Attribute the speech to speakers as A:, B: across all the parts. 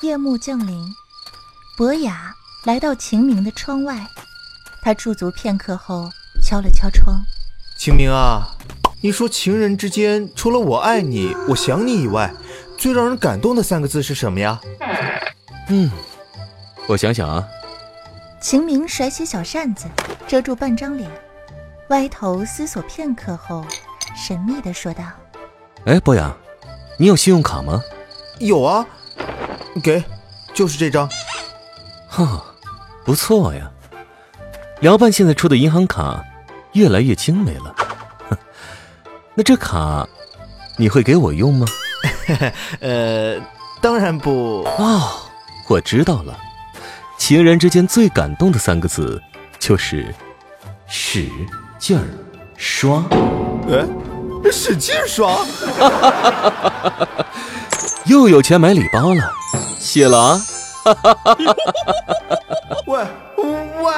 A: 夜幕降临，博雅来到秦明的窗外。他驻足片刻后，敲了敲窗：“
B: 秦明啊，你说情人之间除了我爱你、我想你以外，最让人感动的三个字是什么呀？”“
C: 嗯，我想想啊。”
A: 秦明甩起小扇子遮住半张脸，歪头思索片刻后，神秘地说道：“
C: 哎，博雅，你有信用卡吗？”“
B: 有啊。”给，就是这张。
C: 哈，不错呀。辽办现在出的银行卡越来越精美了。那这卡你会给我用吗？
B: 呃，当然不。
C: 哦，我知道了。情人之间最感动的三个字就是使劲儿刷。
B: 哎，使劲刷。
C: 又有钱买礼包了。谢了啊！
B: 喂喂！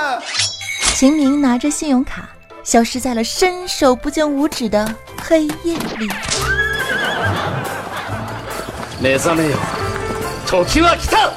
A: 秦明拿着信用卡消失在了伸手不见五指的黑夜里。
D: 目覚めよ、時は来た。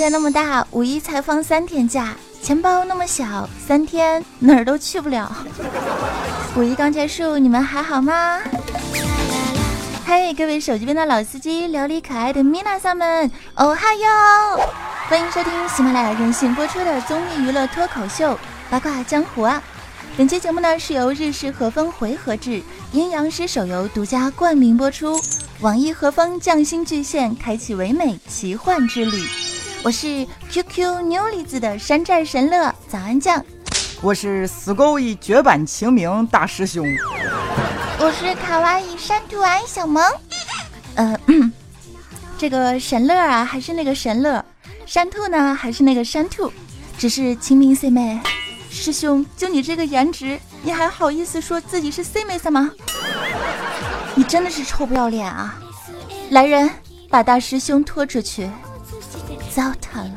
A: 界那么大，五一才放三天假，钱包那么小，三天哪儿都去不了。五一刚结束，你们还好吗？嘿，各位手机边的老司机，琉璃可爱的米娜桑们，哦哈哟！欢迎收听喜马拉雅任性播出的综艺娱乐脱口秀《八卦江湖》啊！本期节目呢是由日式和风回合制阴阳师手游独家冠名播出，网易和风匠心巨献，开启唯美奇幻之旅。我是 QQ 妞里子的山寨神乐早安酱，
E: 我是死狗一绝版晴明大师兄，
A: 我是卡哇伊山兔爱小萌。呃，这个神乐啊，还是那个神乐；山兔呢，还是那个山兔。只是晴明 C 妹师兄，就你这个颜值，你还好意思说自己是 C 妹子吗？你真的是臭不要脸啊！来人，把大师兄拖出去。糟蹋了。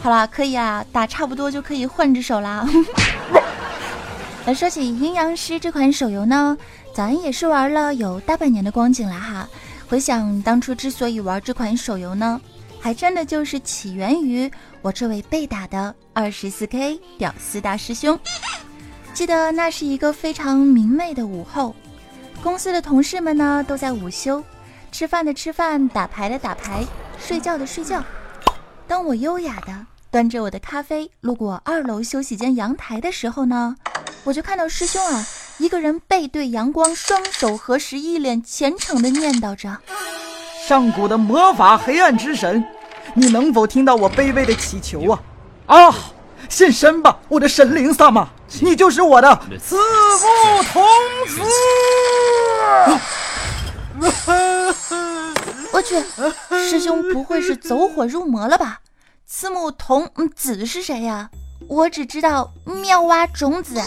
A: 好了，可以啊，打差不多就可以换只手啦。那说起阴阳师这款手游呢，咱也是玩了有大半年的光景了哈。回想当初之所以玩这款手游呢，还真的就是起源于我这位被打的二十四 K 屌丝大师兄。记得那是一个非常明媚的午后。公司的同事们呢都在午休，吃饭的吃饭，打牌的打牌，睡觉的睡觉。当我优雅的端着我的咖啡路过二楼休息间阳台的时候呢，我就看到师兄啊，一个人背对阳光，双手合十，一脸虔诚的念叨着：“
E: 上古的魔法黑暗之神，你能否听到我卑微的祈求啊？啊，现身吧，我的神灵萨玛！”你就是我的慈母童子！
A: 我去，师兄不会是走火入魔了吧？慈母童子是谁呀？我只知道妙蛙种子。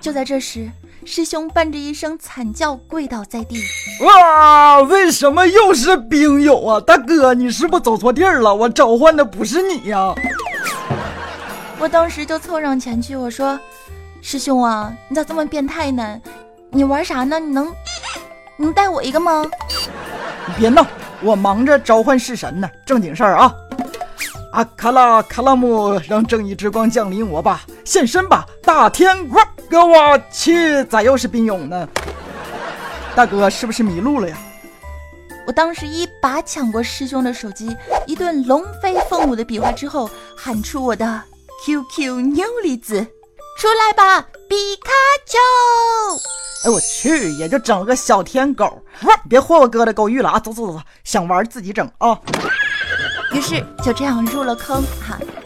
A: 就在这时，师兄伴着一声惨叫跪倒在地。
E: 哇！为什么又是兵友啊？大哥，你是不是走错地儿了？我召唤的不是你呀！
A: 我当时就凑上前去，我说：“师兄啊，你咋这么变态呢？你玩啥呢？你能能带我一个吗？”
E: 你别闹，我忙着召唤式神呢，正经事儿啊！阿卡拉卡拉姆，让正义之光降临我吧，现身吧，大天国！哥我去，咋又是兵勇呢？大哥是不是迷路了呀？
A: 我当时一把抢过师兄的手机，一顿龙飞凤舞的比划之后，喊出我的。QQ 妞离子，出来吧，皮卡丘！
E: 哎，我去，也就整了个小天狗，别霍我哥的狗玉了啊！走走走走，想玩自己整啊！
A: 于是就这样入了坑哈。当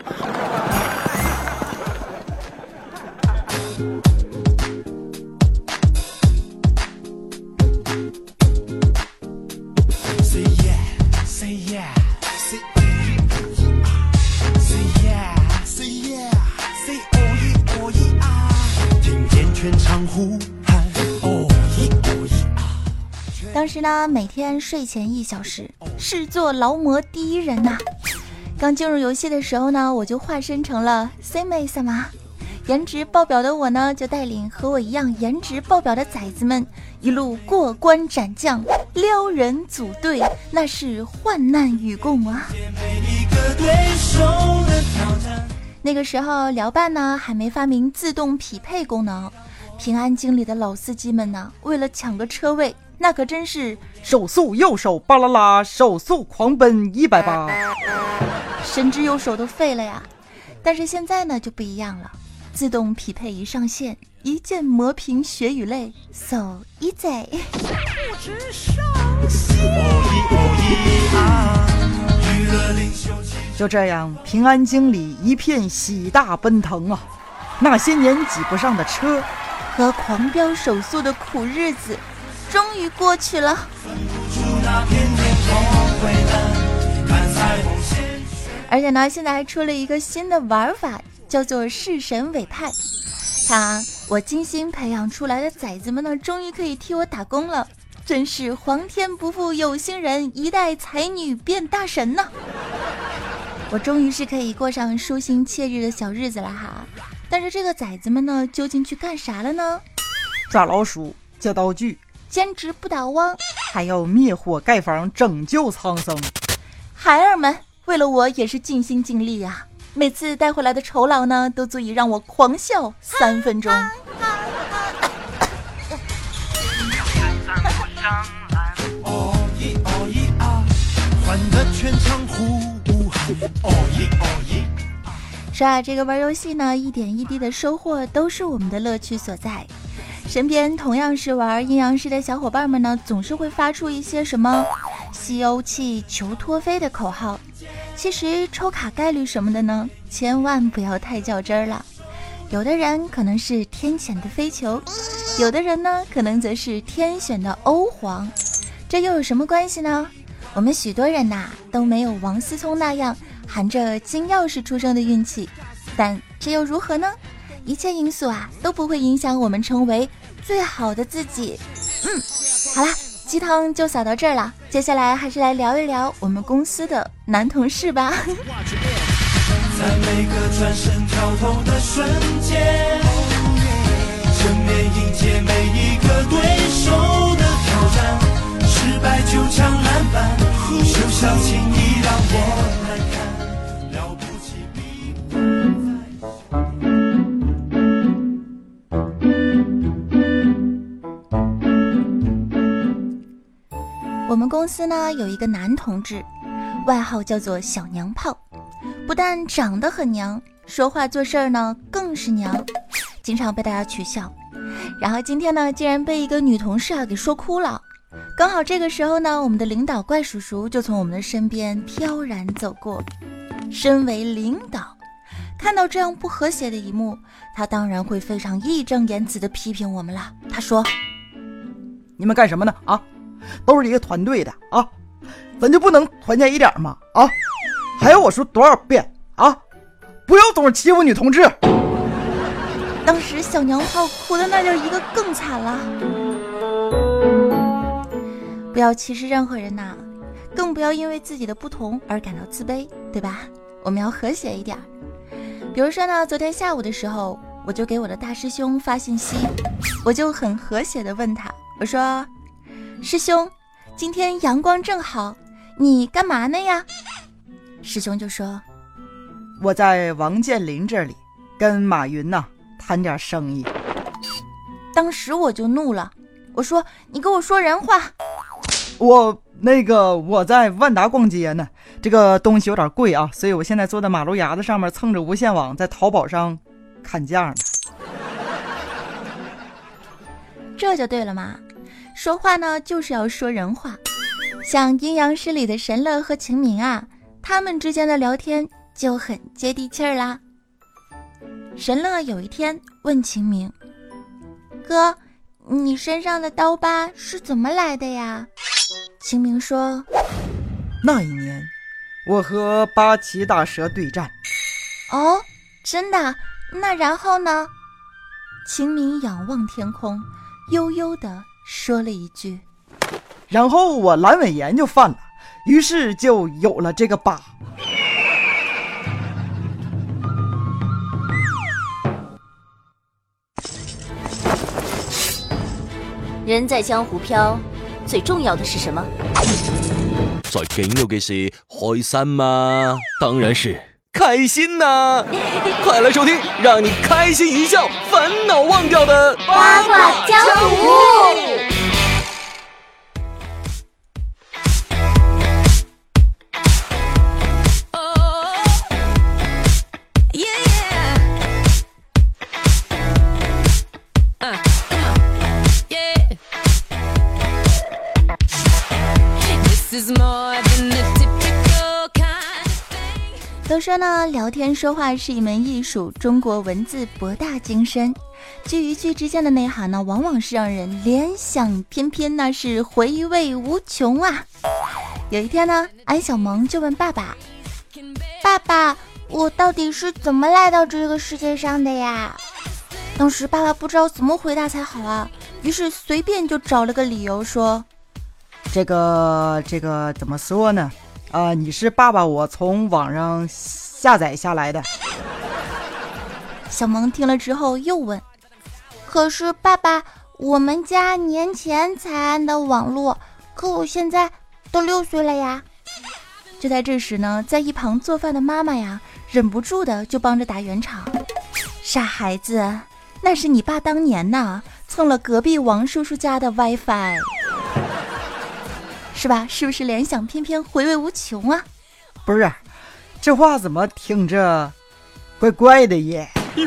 A: 呢，每天睡前一小时，视作劳模第一人呐。刚进入游戏的时候呢，我就化身成了 C 妹萨玛，颜值爆表的我呢，就带领和我一样颜值爆表的崽子们一路过关斩将，撩人组队，那是患难与共啊。那个时候聊伴呢还没发明自动匹配功能，平安京里的老司机们呢，为了抢个车位。那可真是
E: 手速右手巴啦啦，手速狂奔一百八，
A: 神之右手都废了呀！但是现在呢就不一样了，自动匹配一上线，一键磨平血与泪，so easy。
E: 就这样，平安经理一片喜大奔腾啊！那些年挤不上的车
A: 和狂飙手速的苦日子。终于过去了。而且呢，现在还出了一个新的玩法，叫做弑神委派。看啊，我精心培养出来的崽子们呢，终于可以替我打工了，真是皇天不负有心人，一代才女变大神呢。我终于是可以过上舒心惬意的小日子了哈。但是这个崽子们呢，究竟去干啥了呢？
E: 抓老鼠，借道具。
A: 兼职不倒翁，
E: 还要灭火盖房，拯救苍生。
A: 孩儿们为了我也是尽心尽力呀，每次带回来的酬劳呢，都足以让我狂笑三分钟。说啊，这个玩游戏呢，一点一滴的收获都是我们的乐趣所在。身边同样是玩阴阳师的小伙伴们呢，总是会发出一些什么吸欧气求脱飞的口号。其实抽卡概率什么的呢，千万不要太较真儿了。有的人可能是天谴的飞球，有的人呢可能则是天选的欧皇。这又有什么关系呢？我们许多人呐都没有王思聪那样含着金钥匙出生的运气，但这又如何呢？一切因素啊都不会影响我们成为。最好的自己，嗯，好啦，鸡汤就撒到这儿了。接下来还是来聊一聊我们公司的男同事吧。在每个转身跳动的瞬间，正面迎接每一个对手的挑战，失败就抢篮板，就像轻易让我。我们公司呢有一个男同志，外号叫做小娘炮，不但长得很娘，说话做事儿呢更是娘，经常被大家取笑。然后今天呢，竟然被一个女同事啊给说哭了。刚好这个时候呢，我们的领导怪叔叔就从我们的身边飘然走过。身为领导，看到这样不和谐的一幕，他当然会非常义正言辞地批评我们了。他说：“
E: 你们干什么呢？啊？”都是一个团队的啊，咱就不能团结一点吗？啊，还要我说多少遍啊？不要总是欺负女同志。
A: 当时小娘炮哭的那就一个更惨了。不要歧视任何人呐，更不要因为自己的不同而感到自卑，对吧？我们要和谐一点。比如说呢，昨天下午的时候，我就给我的大师兄发信息，我就很和谐的问他，我说。师兄，今天阳光正好，你干嘛呢呀？师兄就说：“
E: 我在王健林这里跟马云呐谈点生意。”
A: 当时我就怒了，我说：“你给我说人话。”
E: 我那个我在万达逛街呢，这个东西有点贵啊，所以我现在坐在马路牙子上面蹭着无线网，在淘宝上砍价呢。
A: 这就对了嘛。说话呢，就是要说人话。像阴阳师里的神乐和秦明啊，他们之间的聊天就很接地气儿啦。神乐有一天问秦明：“哥，你身上的刀疤是怎么来的呀？”秦明说：“
E: 那一年，我和八岐大蛇对战。
A: 哦，真的？那然后呢？秦明仰望天空，悠悠地说了一句：“
E: 然后我阑尾炎就犯了，于是就有了这个疤。”
F: 人在江湖飘，最重要的是什么？
C: 在紧要嘅事，开心吗？当然是开心呐！快来收听，让你开心一笑，烦恼忘掉的
F: 八卦
A: 说呢，聊天说话是一门艺术。中国文字博大精深，句与句之间的内涵呢，往往是让人联想翩翩，那是回味无穷啊。有一天呢，安小萌就问爸爸：“爸爸，我到底是怎么来到这个世界上的呀？”当时爸爸不知道怎么回答才好啊，于是随便就找了个理由说：“
E: 这个，这个怎么说呢？”啊，你是爸爸，我从网上下载下来的。
A: 小萌听了之后又问：“可是爸爸，我们家年前才安的网络，可我现在都六岁了呀。”就在这时呢，在一旁做饭的妈妈呀，忍不住的就帮着打圆场：“傻孩子，那是你爸当年呐蹭了隔壁王叔叔家的 WiFi。”是吧？是不是联想翩翩，回味无穷啊？
E: 不是，这话怎么听着怪怪的耶？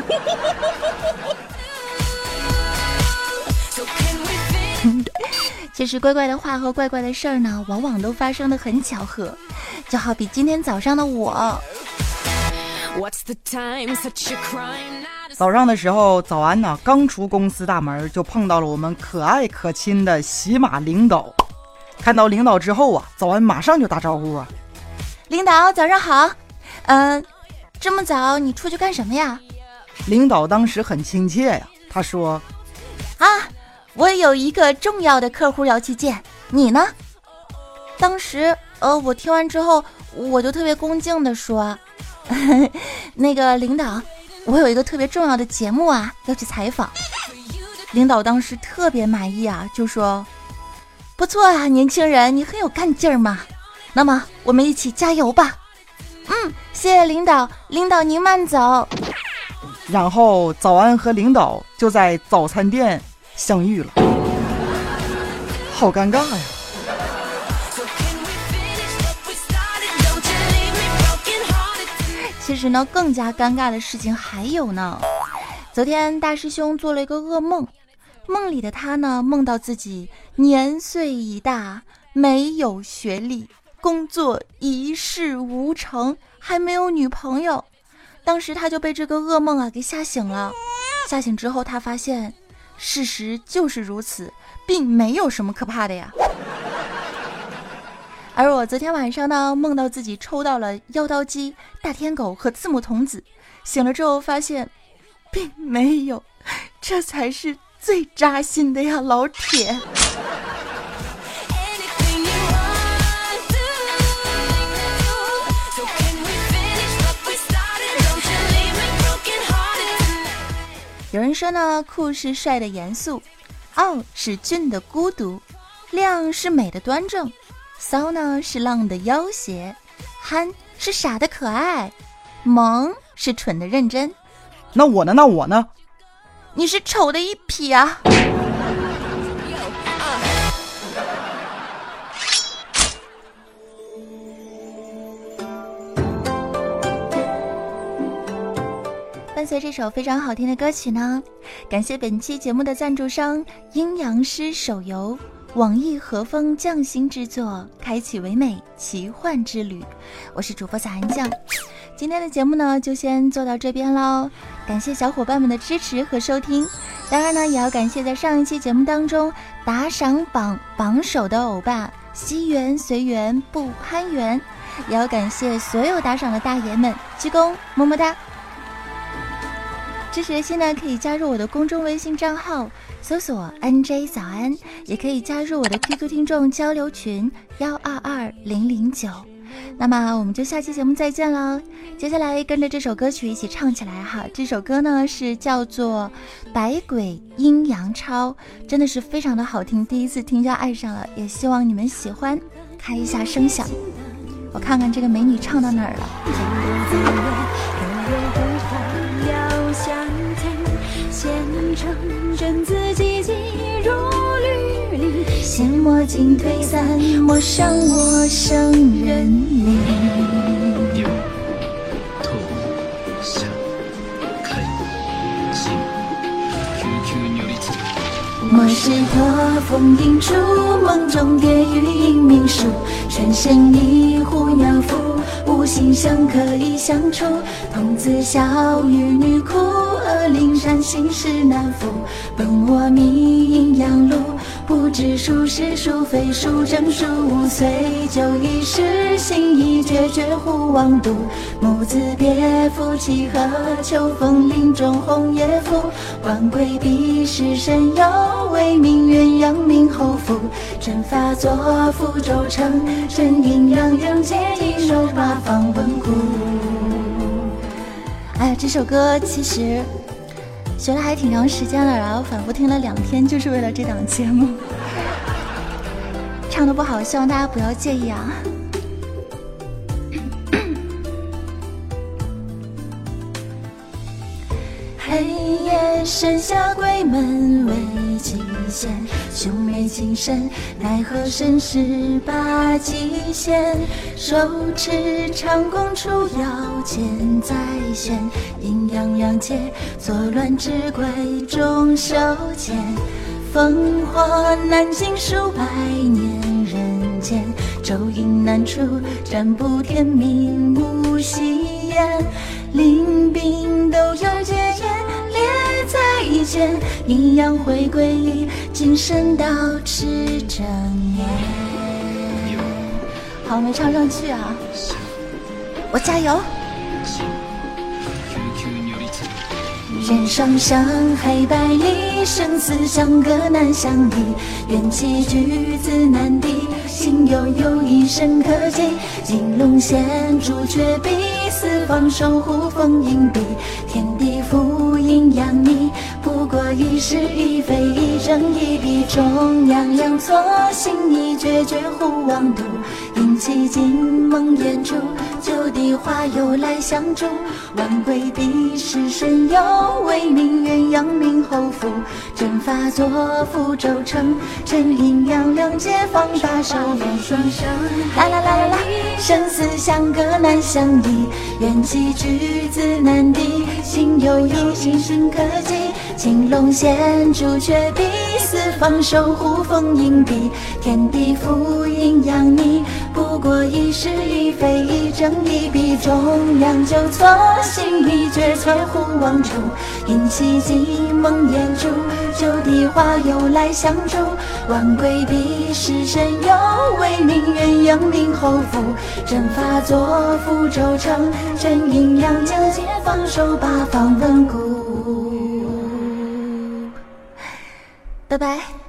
A: 其实怪怪的话和怪怪的事儿呢，往往都发生的很巧合。就好比今天早上的我，
E: 早上的时候，早安呢，刚出公司大门就碰到了我们可爱可亲的喜马领导。看到领导之后啊，早安马上就打招呼啊，
A: 领导早上好，嗯，这么早你出去干什么呀？
E: 领导当时很亲切呀，他说，
A: 啊，我有一个重要的客户要去见，你呢？当时呃，我听完之后，我就特别恭敬的说，那个领导，我有一个特别重要的节目啊，要去采访。领导当时特别满意啊，就说。不错啊，年轻人，你很有干劲儿嘛。那么我们一起加油吧。嗯，谢谢领导，领导您慢走。
E: 然后早安和领导就在早餐店相遇了，好尴尬呀。
A: 其实呢，更加尴尬的事情还有呢。昨天大师兄做了一个噩梦。梦里的他呢，梦到自己年岁已大，没有学历，工作一事无成，还没有女朋友。当时他就被这个噩梦啊给吓醒了。吓醒之后，他发现事实就是如此，并没有什么可怕的呀。而我昨天晚上呢，梦到自己抽到了妖刀姬、大天狗和字母童子，醒了之后发现，并没有，这才是。最扎心的呀，老铁！有人说呢，酷是帅的严肃，傲是俊的孤独，亮是美的端正，骚呢是浪的要挟，憨是傻的可爱，萌是蠢的认真。
E: 那我呢？那我呢？
A: 你是丑的一匹啊！伴随这首非常好听的歌曲呢，感谢本期节目的赞助商阴阳师手游、网易和风匠心制作，开启唯美奇幻之旅。我是主播小韩酱。今天的节目呢，就先做到这边喽。感谢小伙伴们的支持和收听，当然呢，也要感谢在上一期节目当中打赏榜榜首的欧巴惜缘随缘不攀缘。也要感谢所有打赏的大爷们，鞠躬，么么哒！支持的心呢，可以加入我的公众微信账号，搜索 “nj 早安”，也可以加入我的 QQ 听众交流群幺二二零零九。那么我们就下期节目再见喽！接下来跟着这首歌曲一起唱起来哈。这首歌呢是叫做《百鬼阴阳超》，真的是非常的好听，第一次听就爱上了，也希望你们喜欢。开一下声响，我看看这个美女唱到哪儿了。仙魔尽退散，陌上陌生人命。
D: 牛、兔、下、开、心、
A: 莫是托风影烛，梦中蝶语引命。书，全身一，无心相可以相处。童子笑，玉女哭，恶灵山心事难抚。本我觅阴阳路。不知孰是孰非，孰正孰无？岁酒一时，心意决绝忽忘独。母子别，夫妻和，秋风林中红叶拂。晚归避世神游，为名鸳鸯命后福。阵法作符咒成，真阴阳人皆一手八方稳固。哎呀，这首歌其实。学了还挺长时间了，然后反复听了两天，就是为了这档节目。唱的不好，希望大家不要介意啊。身下鬼门为极限，兄妹情深，奈何身世把极限。手持长弓出妖剑在弦，阴阳两界作乱之鬼中收剑。烽火难尽数百年人间，咒印难除，占卜天命无戏言。临兵都有结言，在前，阴阳回归，今生到持正念。好，没唱上去啊！我加油。人生生黑白离，生死相隔难相依。缘起聚自难敌，心有有一生可寄。金龙衔朱雀碧，四方守护封印笔。天地覆阴阳逆，不过一时一非一正一弊。中央阳错，心意决绝忽忘独。阴气尽梦魇住，九地化又来相助。晚归避世神游，为名鸳鸯命后福。阵法作符咒成，真阴阳两界方把守。双生啦啦啦啦啦，生死相隔难相离。缘起举子难敌，心有一心可寄。青龙衔朱雀碧，四方守护封印笔。天地负阴阳逆。不过一是一非，一正一弊，中央纠错，心意决绝忽忘初。阴气尽，梦魇住，旧地化又来相助。晚归避世神游，为名鸳鸯命后福。正法作符咒成，真阴阳交接，防守八方稳固。拜拜。